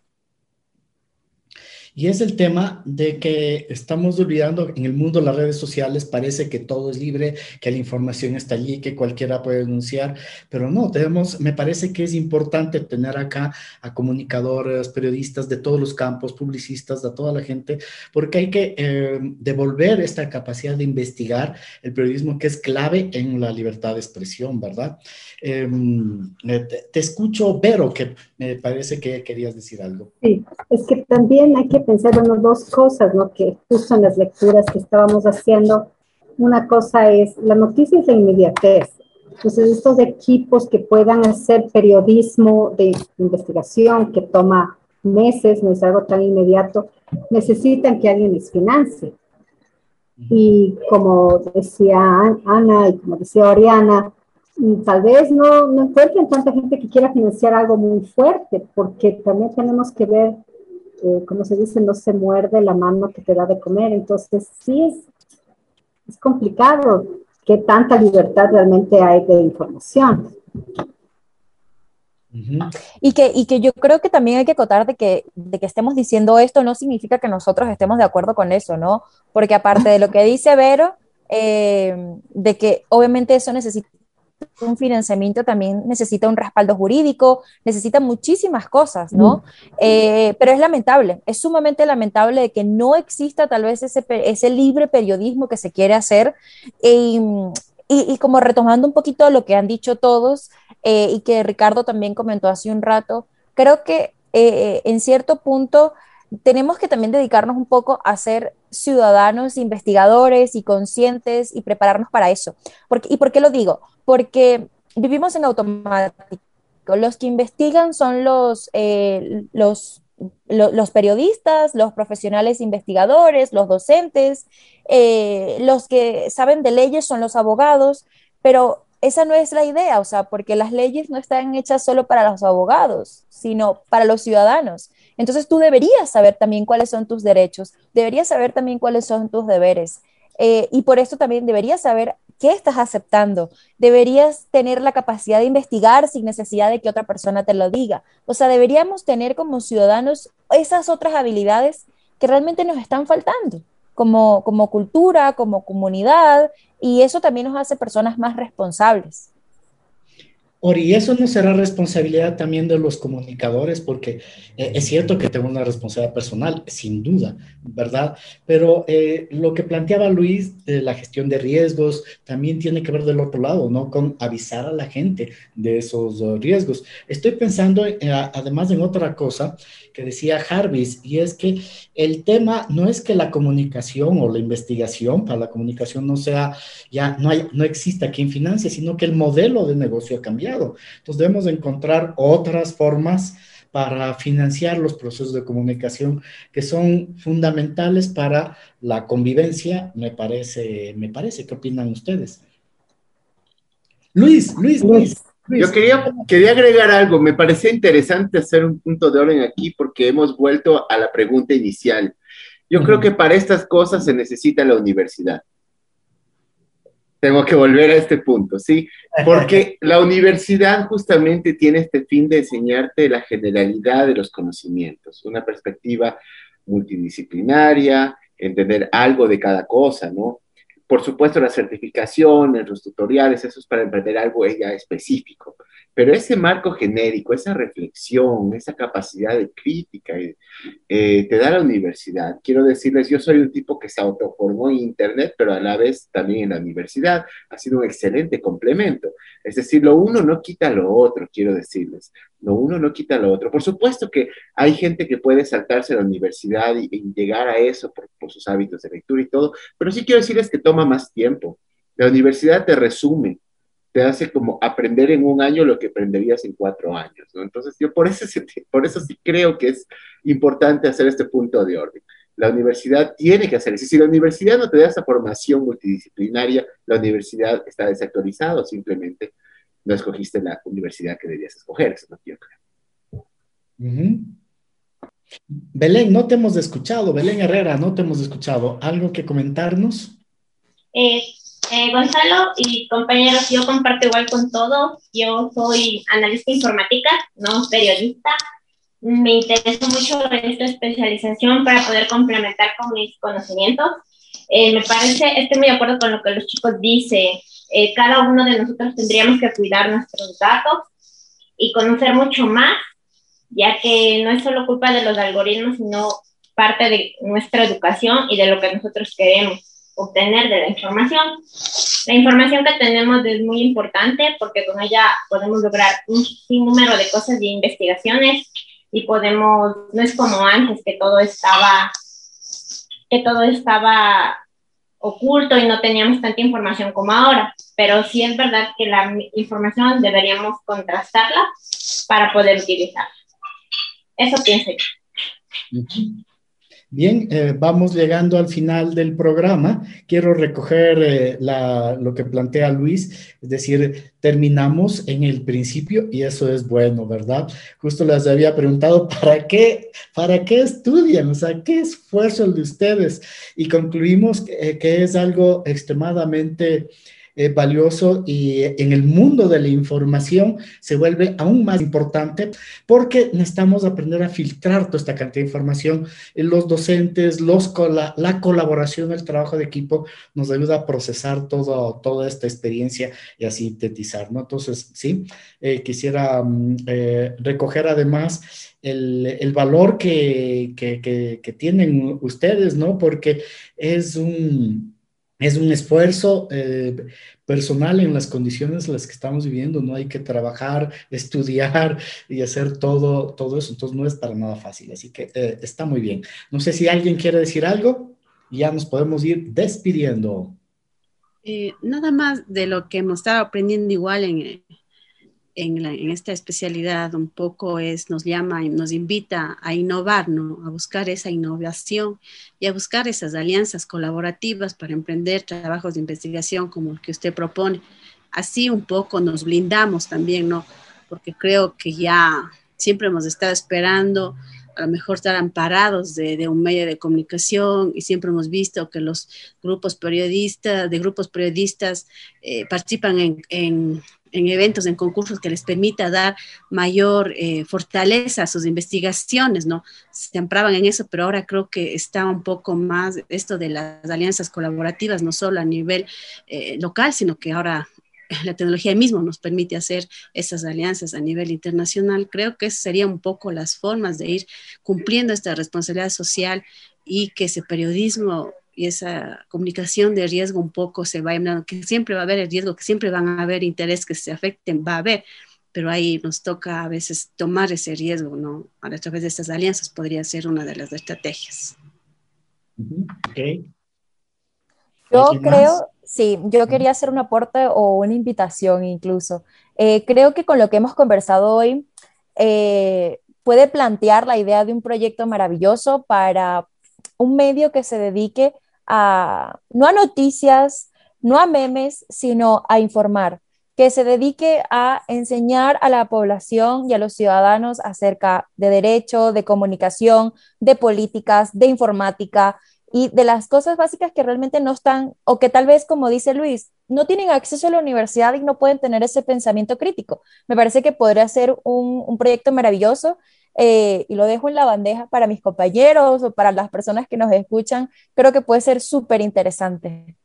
Y es el tema de que estamos olvidando en el mundo las redes sociales, parece que todo es libre, que la información está allí, que cualquiera puede denunciar, pero no, tenemos, me parece que es importante tener acá a comunicadores, periodistas de todos los campos, publicistas, de toda la gente, porque hay que eh, devolver esta capacidad de investigar el periodismo que es clave en la libertad de expresión, ¿verdad? Em, te, te escucho, Vero, que me parece que querías decir algo. Sí, es que también hay que pensar en dos cosas, ¿no? Que justo en las lecturas que estábamos haciendo, una cosa es, la noticia es la inmediatez. Entonces, estos equipos que puedan hacer periodismo de investigación que toma meses, no es algo tan inmediato, necesitan que alguien les financie. Y como decía Ana y como decía Oriana, tal vez no, no encuentren tanta gente que quiera financiar algo muy fuerte, porque también tenemos que ver eh, como se dice, no se muerde la mano que te da de comer. Entonces, sí es, es complicado qué tanta libertad realmente hay de información. Y que, y que yo creo que también hay que acotar de que, de que estemos diciendo esto no significa que nosotros estemos de acuerdo con eso, ¿no? Porque aparte de lo que dice Vero, eh, de que obviamente eso necesita un financiamiento también necesita un respaldo jurídico, necesita muchísimas cosas, ¿no? Eh, pero es lamentable, es sumamente lamentable de que no exista tal vez ese, ese libre periodismo que se quiere hacer. y, y, como retomando un poquito lo que han dicho todos eh, y que Ricardo también comentó hace un rato, creo que eh, en cierto punto tenemos que también dedicarnos un poco a ser ciudadanos, investigadores y conscientes y prepararnos para eso. ¿Y por qué lo digo? Porque vivimos en automático. Los que investigan son los, eh, los periodistas, los profesionales investigadores, los docentes, eh, los que saben de leyes son los abogados, pero esa no es la idea, o sea, porque las leyes no están hechas solo para los abogados, sino para los ciudadanos. Entonces tú deberías saber también cuáles son tus derechos, deberías saber también cuáles son tus deberes. Eh, y por eso también deberías saber qué estás aceptando. Deberías tener la capacidad de investigar sin necesidad de que otra persona te lo diga. O sea, deberíamos tener como ciudadanos esas otras habilidades que realmente nos están faltando como, como cultura, como comunidad, y eso también nos hace personas más responsables. Ori, ¿y eso no será responsabilidad también de los comunicadores? Porque eh, es cierto que tengo una responsabilidad personal, sin duda, ¿verdad? Pero eh, lo que planteaba Luis de la gestión de riesgos también tiene que ver del otro lado, ¿no? Con avisar a la gente de esos uh, riesgos. Estoy pensando eh, además en otra cosa que decía Jarvis, y es que el tema no es que la comunicación o la investigación para la comunicación no sea, ya no, hay, no exista quien financie, sino que el modelo de negocio ha cambiado. Entonces debemos encontrar otras formas para financiar los procesos de comunicación que son fundamentales para la convivencia, me parece, me parece. ¿Qué opinan ustedes? Luis, Luis, Luis. Yo quería, quería agregar algo. Me parece interesante hacer un punto de orden aquí porque hemos vuelto a la pregunta inicial. Yo creo que para estas cosas se necesita la universidad tengo que volver a este punto, ¿sí? Porque (laughs) la universidad justamente tiene este fin de enseñarte la generalidad de los conocimientos, una perspectiva multidisciplinaria, entender algo de cada cosa, ¿no? Por supuesto, la certificación, los tutoriales, eso es para emprender algo ya específico. Pero ese marco genérico, esa reflexión, esa capacidad de crítica, eh, te da la universidad. Quiero decirles, yo soy un tipo que se autoformó en Internet, pero a la vez también en la universidad. Ha sido un excelente complemento. Es decir, lo uno no quita lo otro, quiero decirles. Lo uno no quita lo otro. Por supuesto que hay gente que puede saltarse la universidad y, llegar a eso por sus hábitos de lectura y todo, pero sí quiero decirles que toma más tiempo. La universidad te resume, te hace como aprender en un año lo que aprenderías en cuatro años, ¿no? Entonces yo por eso, por eso sí creo que es importante hacer este punto de orden. La universidad tiene que hacer eso. Si la universidad no te da esa formación multidisciplinaria, la universidad está desactualizada o simplemente no escogiste la universidad que debías escoger. Eso no quiero creer. Belén, no te hemos escuchado. Belén Herrera, no te hemos escuchado. ¿Algo que comentarnos? Eh, eh, Gonzalo y compañeros, yo comparto igual con todo. Yo soy analista informática, no periodista. Me interesó mucho esta especialización para poder complementar con mis conocimientos. Eh, me parece, estoy muy de acuerdo con lo que los chicos dicen. Eh, cada uno de nosotros tendríamos que cuidar nuestros datos y conocer mucho más, ya que no es solo culpa de los algoritmos, sino parte de nuestra educación y de lo que nosotros queremos obtener de la información. La información que tenemos es muy importante porque con ella podemos lograr un sinnúmero de cosas y investigaciones y podemos, no es como antes que todo estaba, que todo estaba oculto y no teníamos tanta información como ahora, pero sí es verdad que la información deberíamos contrastarla para poder utilizarla. Eso pienso yo. Bien, eh, vamos llegando al final del programa. Quiero recoger eh, lo que plantea Luis, es decir, terminamos en el principio y eso es bueno, ¿verdad? Justo les había preguntado, (laughs) ¿para qué, para qué estudian? O sea, ¿qué esfuerzo de ustedes? Y concluimos que, eh, que es algo extremadamente eh, valioso y en el mundo de la información se vuelve aún más importante porque necesitamos aprender a filtrar toda esta cantidad de información. Los docentes, los, la colaboración, el trabajo de equipo nos ayuda a procesar todo, toda esta experiencia y a sintetizar, ¿no? Entonces, sí, eh, quisiera mm, eh, recoger además el, el valor que, que, que, tienen ustedes, ¿no? Porque es un, es un esfuerzo eh, personal en las condiciones en las que estamos viviendo, ¿no? Hay que trabajar, (laughs) estudiar y hacer todo, todo eso, entonces no es para nada fácil, así que está muy bien. No sé si alguien quiere decir algo, ya nos podemos ir despidiendo. nada más de lo que hemos estado aprendiendo igual en, en, esta especialidad un poco es, nos llama y nos invita a innovar, ¿no? a buscar esa innovación y a buscar esas alianzas colaborativas para emprender trabajos de investigación como el que usted propone. Así un poco nos blindamos también, ¿no? Porque creo que ya siempre hemos estado esperando a lo mejor estar amparados de, un medio de comunicación y siempre hemos visto que los grupos periodistas, de grupos periodistas eh, participan en, en eventos, en concursos que les permita dar mayor eh, fortaleza a sus investigaciones, ¿no? Se ampraban en eso, pero ahora creo que está un poco más esto de las alianzas colaborativas, no solo a nivel eh, local, sino que ahora la tecnología mismo nos permite hacer esas alianzas a nivel internacional. Creo que serían un poco las formas de ir cumpliendo esta responsabilidad social y que ese periodismo y esa comunicación de riesgo un poco se va a que siempre va a haber el riesgo, que siempre van a haber interés que se afecten, va a haber, pero ahí nos toca a veces tomar ese riesgo, ¿no? A través de estas alianzas podría ser una de las estrategias. Yo creo, sí, yo quería hacer un aporte o una invitación incluso. Eh, creo que con lo que hemos conversado hoy, eh, puede plantear la idea de un proyecto maravilloso para un medio que se dedique no a noticias, no a memes, sino a informar, que se dedique a enseñar a la población y a los ciudadanos acerca de derecho, de comunicación, de políticas, de informática y de las cosas básicas que realmente no están, o que tal vez, como dice Luis, no tienen acceso a la universidad y no pueden tener ese pensamiento crítico. Me parece que podría ser un, proyecto maravilloso eh, y lo dejo en la bandeja para mis compañeros o para las personas que nos escuchan, creo que puede ser súper interesante.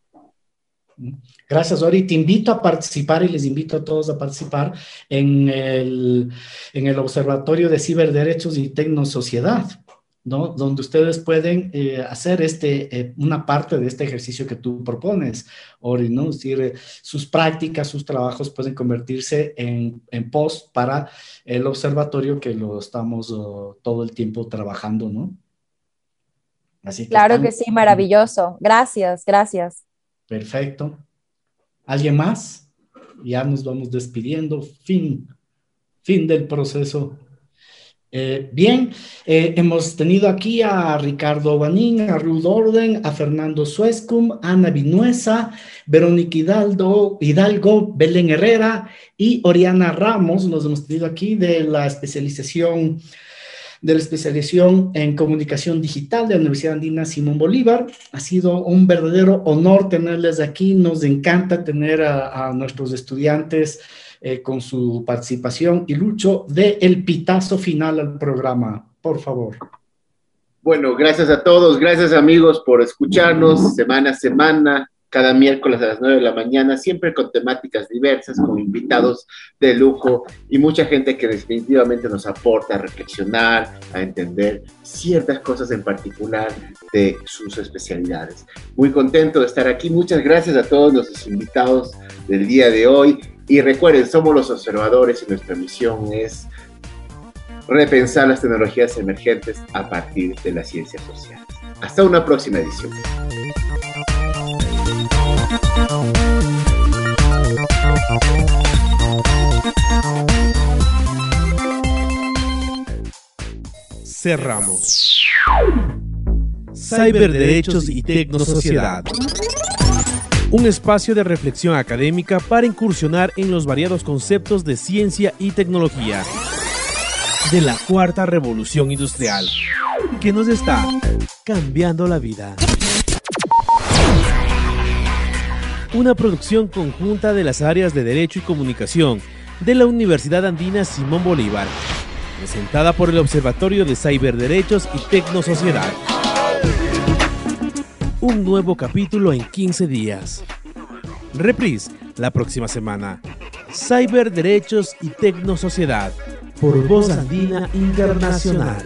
Gracias, Ori. Te invito a participar y les invito a todos a participar en el, en el Observatorio de Ciberderechos y Tecnosociedad. ¿No? Donde ustedes pueden eh, hacer este, eh, una parte de este ejercicio que tú propones, Ori, ¿no? Es decir, eh, sus prácticas, sus trabajos pueden convertirse en, en, post para el observatorio que lo estamos oh, todo el tiempo trabajando, ¿no? Así claro que sí, maravilloso. Gracias, gracias. Perfecto. ¿Alguien más? Ya nos vamos despidiendo. Fin, fin del proceso eh, bien, eh, hemos tenido aquí a Ricardo Banín, a Ruth Orden, a Fernando Suescum, Ana Vinuesa, Verónica Hidalgo, Hidalgo, Belén Herrera y Oriana Ramos. Nos hemos tenido aquí de la especialización de la especialización en comunicación digital de la Universidad Andina Simón Bolívar. Ha sido un verdadero honor tenerles aquí. Nos encanta tener a nuestros estudiantes eh, con su participación. Y Lucho, de el pitazo final al programa, por favor. Bueno, gracias a todos, gracias amigos por escucharnos semana a semana, cada miércoles a las 9 de la mañana, siempre con temáticas diversas, con invitados de lujo y mucha gente que definitivamente nos aporta a reflexionar, a entender ciertas cosas en particular de sus especialidades. Muy contento de estar aquí, muchas gracias a todos los invitados del día de hoy y recuerden, somos los observadores y nuestra misión es repensar las tecnologías emergentes a partir de las ciencias sociales. Hasta una próxima edición. Cerramos. Cyberderechos y Tecnosociedad un espacio de reflexión académica para incursionar en los variados conceptos de ciencia y tecnología de la cuarta revolución industrial, que nos está cambiando la vida. una producción conjunta de las áreas de Derecho y Comunicación de la Universidad Andina Simón Bolívar, presentada por el Observatorio de Cyberderechos y Tecnosociedad. Un nuevo capítulo en 15 días. Reprise la próxima semana. Cyberderechos y Tecnosociedad por Voz Andina Internacional.